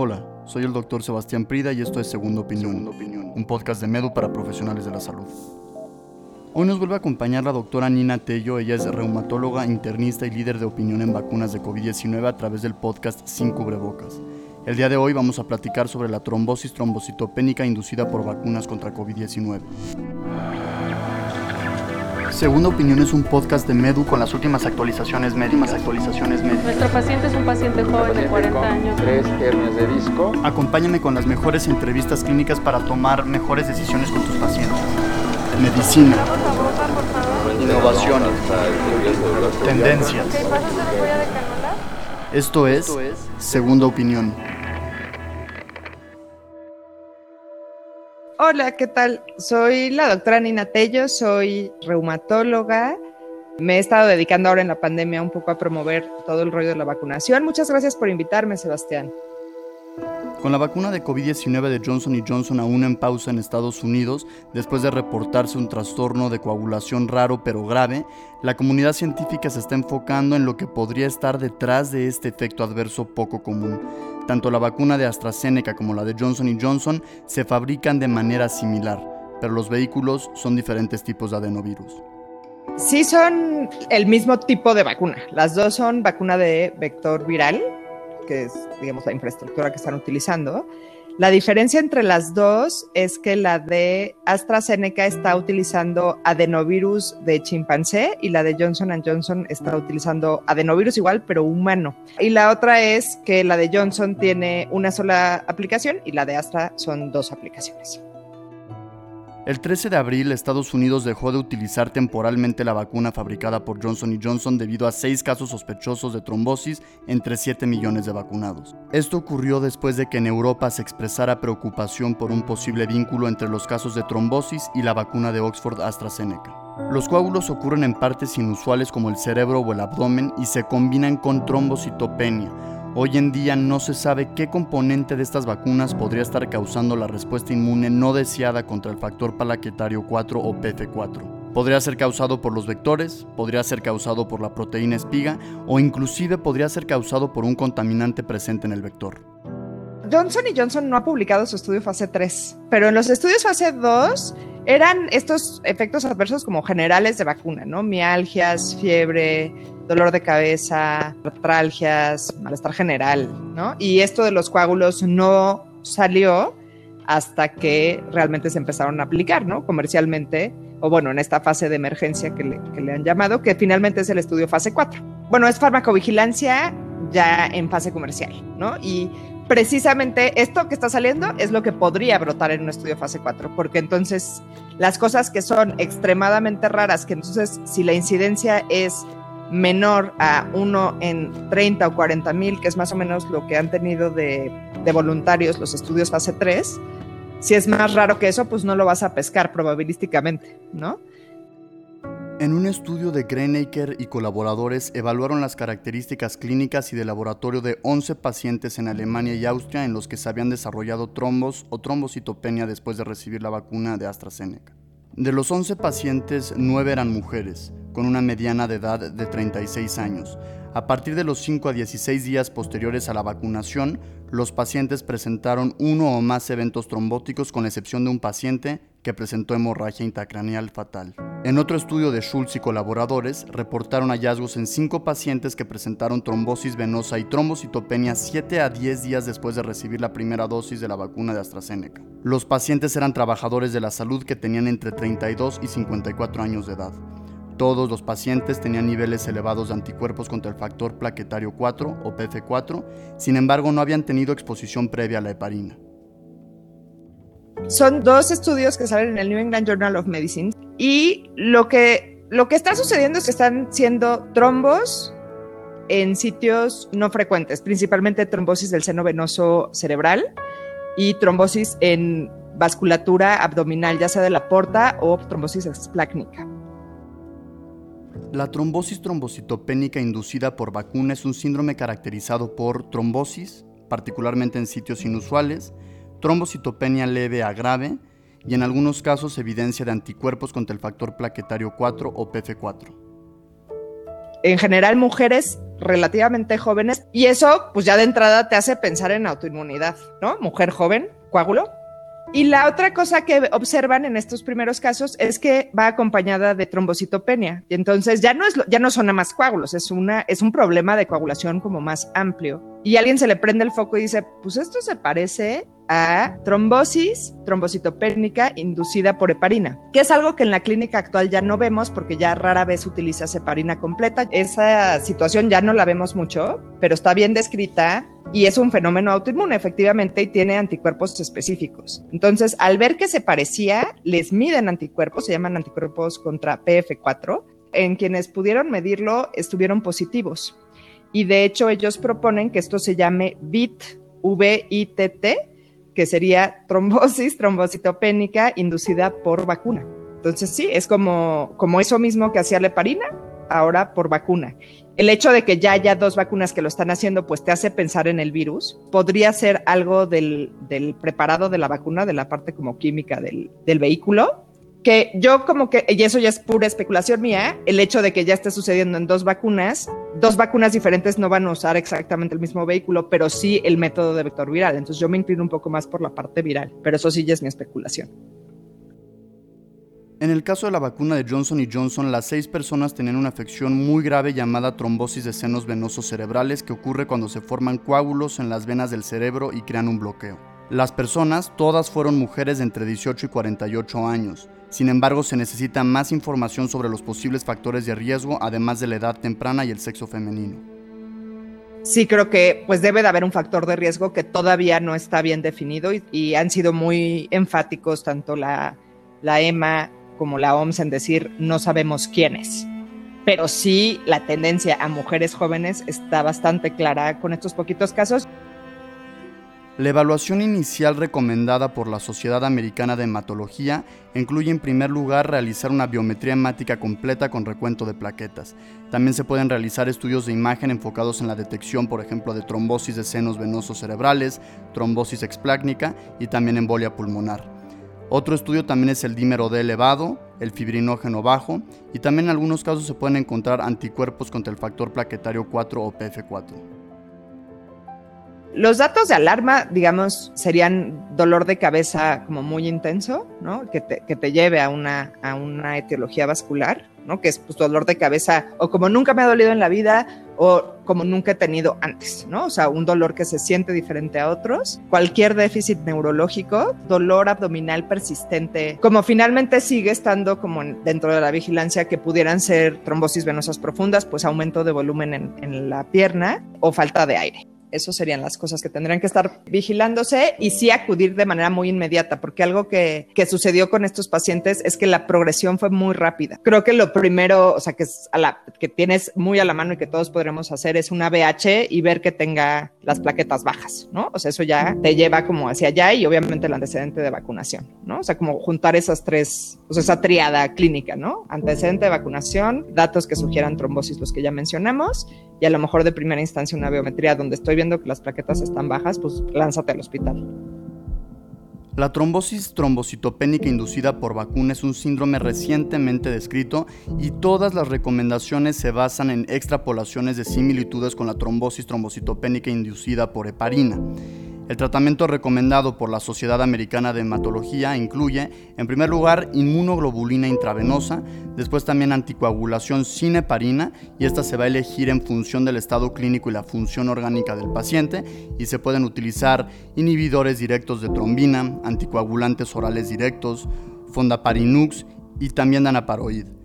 Hola, soy el doctor Sebastián Prida y esto es Segunda Opinión, un podcast de Medu para profesionales de la salud. Hoy nos vuelve a acompañar la doctora Nina Tello, ella es reumatóloga, internista y líder de opinión en vacunas de COVID-19 a través del podcast Sin Cubrebocas. El día de hoy vamos a platicar sobre la trombosis trombocitopénica inducida por vacunas contra COVID-19. Segunda Opinión es un podcast de Medu con las últimas actualizaciones médicas. Actualizaciones médicas. Nuestro paciente es un paciente joven de 40 años. Tres hernias de disco. Acompáñame con las mejores entrevistas clínicas para tomar mejores decisiones con tus pacientes. Medicina, innovación, tendencias. Esto es Segunda Opinión. Hola, ¿qué tal? Soy la doctora Nina Tello, soy reumatóloga. Me he estado dedicando ahora en la pandemia un poco a promover todo el rollo de la vacunación. Muchas gracias por invitarme, Sebastián. Con la vacuna de COVID-19 de Johnson Johnson aún en pausa en Estados Unidos, después de reportarse un trastorno de coagulación raro pero grave, la comunidad científica se está enfocando en lo que podría estar detrás de este efecto adverso poco común. Tanto la vacuna de AstraZeneca como la de Johnson Johnson se fabrican de manera similar, pero los vehículos son diferentes tipos de adenovirus. Sí son el mismo tipo de vacuna. Las dos son vacuna de vector viral, que es, digamos, la infraestructura que están utilizando. La diferencia entre las dos es que la de AstraZeneca está utilizando adenovirus de chimpancé y la de Johnson Johnson está utilizando adenovirus igual, pero humano. Y la otra es que la de Johnson tiene una sola aplicación y la de Astra son dos aplicaciones. El 13 de abril, Estados Unidos dejó de utilizar temporalmente la vacuna fabricada por Johnson Johnson debido a seis casos sospechosos de trombosis entre 7 millones de vacunados. Esto ocurrió después de que en Europa se expresara preocupación por un posible vínculo entre los casos de trombosis y la vacuna de Oxford AstraZeneca. Los coágulos ocurren en partes inusuales como el cerebro o el abdomen y se combinan con trombocitopenia, Hoy en día no se sabe qué componente de estas vacunas podría estar causando la respuesta inmune no deseada contra el factor plaquetario 4 o PF4. Podría ser causado por los vectores, podría ser causado por la proteína espiga o inclusive podría ser causado por un contaminante presente en el vector. Johnson Johnson no ha publicado su estudio fase 3, pero en los estudios fase 2 eran estos efectos adversos como generales de vacuna, ¿no? Mialgias, fiebre, dolor de cabeza, artralgias, malestar general, ¿no? Y esto de los coágulos no salió hasta que realmente se empezaron a aplicar, ¿no? Comercialmente, o bueno, en esta fase de emergencia que le, que le han llamado, que finalmente es el estudio fase 4. Bueno, es farmacovigilancia ya en fase comercial, ¿no? Y precisamente esto que está saliendo es lo que podría brotar en un estudio fase 4, porque entonces las cosas que son extremadamente raras, que entonces si la incidencia es menor a uno en 30 o 40 mil, que es más o menos lo que han tenido de, voluntarios los estudios fase 3, si es más raro que eso, pues no lo vas a pescar probabilísticamente, ¿no? En un estudio de Greinaker y colaboradores evaluaron las características clínicas y de laboratorio de 11 pacientes en Alemania y Austria en los que se habían desarrollado trombos o trombocitopenia después de recibir la vacuna de AstraZeneca. De los 11 pacientes, 9 eran mujeres, con una mediana de edad de 36 años. A partir de los 5 a 16 días posteriores a la vacunación, los pacientes presentaron uno o más eventos trombóticos con excepción de un paciente que presentó hemorragia intracraneal fatal. En otro estudio de Schultz y colaboradores, reportaron hallazgos en 5 pacientes que presentaron trombosis venosa y trombocitopenia 7 a 10 días después de recibir la primera dosis de la vacuna de AstraZeneca. Los pacientes eran trabajadores de la salud que tenían entre 32 y 54 años de edad. Todos los pacientes tenían niveles elevados de anticuerpos contra el factor plaquetario 4 o PF4, sin embargo no habían tenido exposición previa a la heparina. Son dos estudios que salen en el New England Journal of Medicine y lo que, lo que está sucediendo es que están siendo trombos en sitios no frecuentes, principalmente trombosis del seno venoso cerebral y trombosis en vasculatura abdominal, ya sea de la porta o trombosis esplácnica. La trombosis trombocitopénica inducida por vacuna es un síndrome caracterizado por trombosis, particularmente en sitios inusuales, trombocitopenia leve a grave y en algunos casos evidencia de anticuerpos contra el factor plaquetario 4 o PF4. En general, mujeres relativamente jóvenes y eso pues ya de entrada te hace pensar en autoinmunidad, ¿no? Mujer joven, coágulo. Y la otra cosa que observan en estos primeros casos es que va acompañada de trombocitopenia. Y entonces ya no, es, ya no son nada más coágulos, es, una, es un problema de coagulación como más amplio. Y alguien se le prende el foco y dice, pues esto se parece a trombosis trombocitopénica inducida por heparina, que es algo que en la clínica actual ya no vemos porque ya rara vez utiliza heparina completa. Esa situación ya no la vemos mucho, pero está bien descrita y es un fenómeno autoinmune efectivamente y tiene anticuerpos específicos. Entonces, al ver que se parecía, les miden anticuerpos, se llaman anticuerpos contra PF4. En quienes pudieron medirlo estuvieron positivos. Y de hecho ellos proponen que esto se llame VIT, V-I-T-T, que sería trombosis trombocitopénica inducida por vacuna. Entonces sí, es como, como eso mismo que hacía la heparina, ahora por vacuna. El hecho de que ya haya dos vacunas que lo están haciendo, pues te hace pensar en el virus. Podría ser algo del, del preparado de la vacuna, de la parte como química del, del vehículo, que yo como que, y eso ya es pura especulación mía, el hecho de que ya esté sucediendo en dos vacunas, dos vacunas diferentes no van a usar exactamente el mismo vehículo, pero sí el método de vector viral. Entonces yo me inclino un poco más por la parte viral, pero eso sí ya es mi especulación. En el caso de la vacuna de Johnson Johnson, las seis personas tenían una afección muy grave llamada trombosis de senos venosos cerebrales que ocurre cuando se forman coágulos en las venas del cerebro y crean un bloqueo. Las personas todas fueron mujeres de entre 18 y 48 años. Sin embargo, se necesita más información sobre los posibles factores de riesgo, además de la edad temprana y el sexo femenino. Sí, creo que pues debe de haber un factor de riesgo que todavía no está bien definido y, han sido muy enfáticos tanto la, la EMA como la OMS en decir no sabemos quién es. Pero sí la tendencia a mujeres jóvenes está bastante clara con estos poquitos casos la evaluación inicial recomendada por la Sociedad Americana de Hematología incluye en primer lugar realizar una biometría hemática completa con recuento de plaquetas. También se pueden realizar estudios de imagen enfocados en la detección, por ejemplo, de trombosis de senos venosos cerebrales, trombosis explácnica y también embolia pulmonar. Otro estudio también es el dímero D elevado, el fibrinógeno bajo y también en algunos casos se pueden encontrar anticuerpos contra el factor plaquetario 4 o PF4. Los datos de alarma, digamos, serían dolor de cabeza como muy intenso, ¿no? Que te, lleve a una, a una etiología vascular, ¿no? Que es pues, dolor de cabeza o como nunca me ha dolido en la vida o como nunca he tenido antes, ¿no? O sea, un dolor que se siente diferente a otros, cualquier déficit neurológico, dolor abdominal persistente, como finalmente sigue estando como dentro de la vigilancia que pudieran ser trombosis venosas profundas, pues aumento de volumen en, en la pierna o falta de aire. Eso serían las cosas que tendrían que estar vigilándose y sí acudir de manera muy inmediata, porque algo que, que, sucedió con estos pacientes es que la progresión fue muy rápida. Creo que lo primero, o sea, que, que tienes muy a la mano y que todos podremos hacer es una BH y ver que tenga las plaquetas bajas, ¿no? O sea, eso ya te lleva como hacia allá y obviamente el antecedente de vacunación, ¿no? O sea, como juntar esas tres, o sea, esa triada clínica, ¿no? Antecedente de vacunación, datos que sugieran trombosis, los que ya mencionamos, y a lo mejor de primera instancia una biometría donde estoy viendo que las plaquetas están bajas, pues lánzate al hospital. La trombosis trombocitopénica inducida por vacuna es un síndrome recientemente descrito y todas las recomendaciones se basan en extrapolaciones de similitudes con la trombosis trombocitopénica inducida por heparina. El tratamiento recomendado por la Sociedad Americana de Hematología incluye, en primer lugar, inmunoglobulina intravenosa, después también anticoagulación sin heparina, y esta se va a elegir en función del estado clínico y la función orgánica del paciente, y se pueden utilizar inhibidores directos de trombina, anticoagulantes orales directos, fondaparinux y también danaparoid.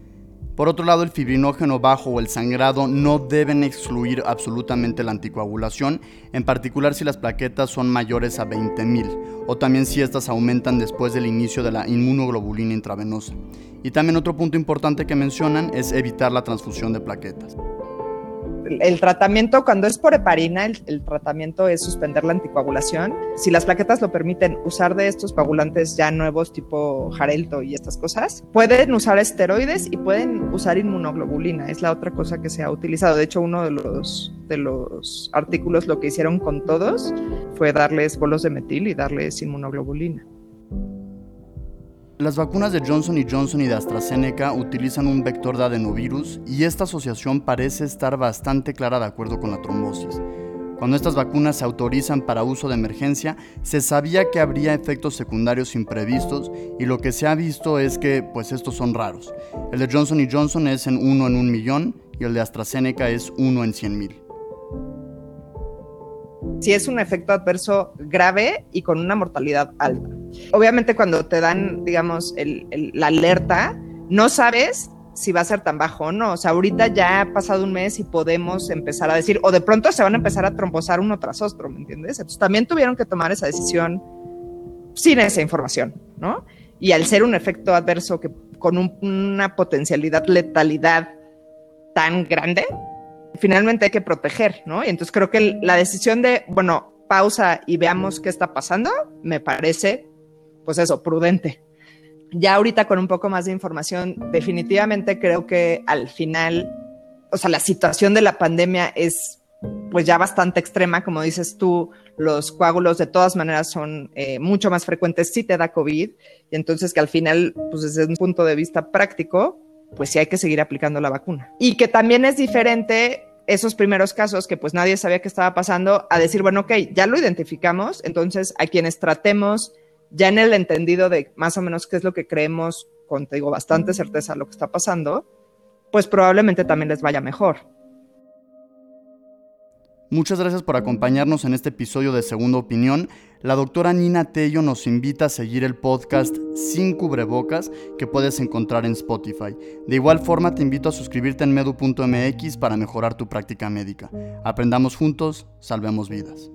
Por otro lado, el fibrinógeno bajo o el sangrado no deben excluir absolutamente la anticoagulación, en particular si las plaquetas son mayores a 20.000 o también si estas aumentan después del inicio de la inmunoglobulina intravenosa. Y también otro punto importante que mencionan es evitar la transfusión de plaquetas el tratamiento, cuando es por heparina, el, tratamiento es suspender la anticoagulación. Si las plaquetas lo permiten, usar de estos coagulantes ya nuevos, tipo Jarelto y estas cosas, pueden usar esteroides y pueden usar inmunoglobulina. Es la otra cosa que se ha utilizado. De hecho, uno de los, de los artículos lo que hicieron con todos fue darles bolos de metil y darles inmunoglobulina. Las vacunas de Johnson Johnson y de AstraZeneca utilizan un vector de adenovirus y esta asociación parece estar bastante clara de acuerdo con la trombosis. Cuando estas vacunas se autorizan para uso de emergencia, se sabía que habría efectos secundarios imprevistos y lo que se ha visto es que pues estos son raros. El de Johnson Johnson es en 1 en un millón y el de AstraZeneca es 1 en 100 mil si es un efecto adverso grave y con una mortalidad alta. Obviamente cuando te dan, digamos, la alerta, no sabes si va a ser tan bajo o no. O sea, ahorita ya ha pasado un mes y podemos empezar a decir, o de pronto se van a empezar a trombosar uno tras otro, ¿me entiendes? Entonces también tuvieron que tomar esa decisión sin esa información, ¿no? Y al ser un efecto adverso que con una potencialidad letalidad tan grande, finalmente hay que proteger, ¿no? Y entonces creo que la decisión de, bueno, pausa y veamos qué está pasando, me parece, pues eso, prudente. Ya ahorita con un poco más de información, definitivamente creo que al final, o sea, la situación de la pandemia es pues ya bastante extrema, como dices tú, los coágulos de todas maneras son eh, mucho más frecuentes si te da COVID, y entonces que al final, pues desde un punto de vista práctico, pues sí hay que seguir aplicando la vacuna. Y que también es diferente esos primeros casos que pues nadie sabía que estaba pasando a decir, bueno, ok, ya lo identificamos, entonces a quienes tratemos ya en el entendido de más o menos qué es lo que creemos con, te digo, bastante certeza lo que está pasando, pues probablemente también les vaya mejor. Muchas gracias por acompañarnos en este episodio de Segunda Opinión. La doctora Nina Tello nos invita a seguir el podcast Sin Cubrebocas que puedes encontrar en Spotify. De igual forma te invito a suscribirte en medu.mx para mejorar tu práctica médica. Aprendamos juntos, salvemos vidas.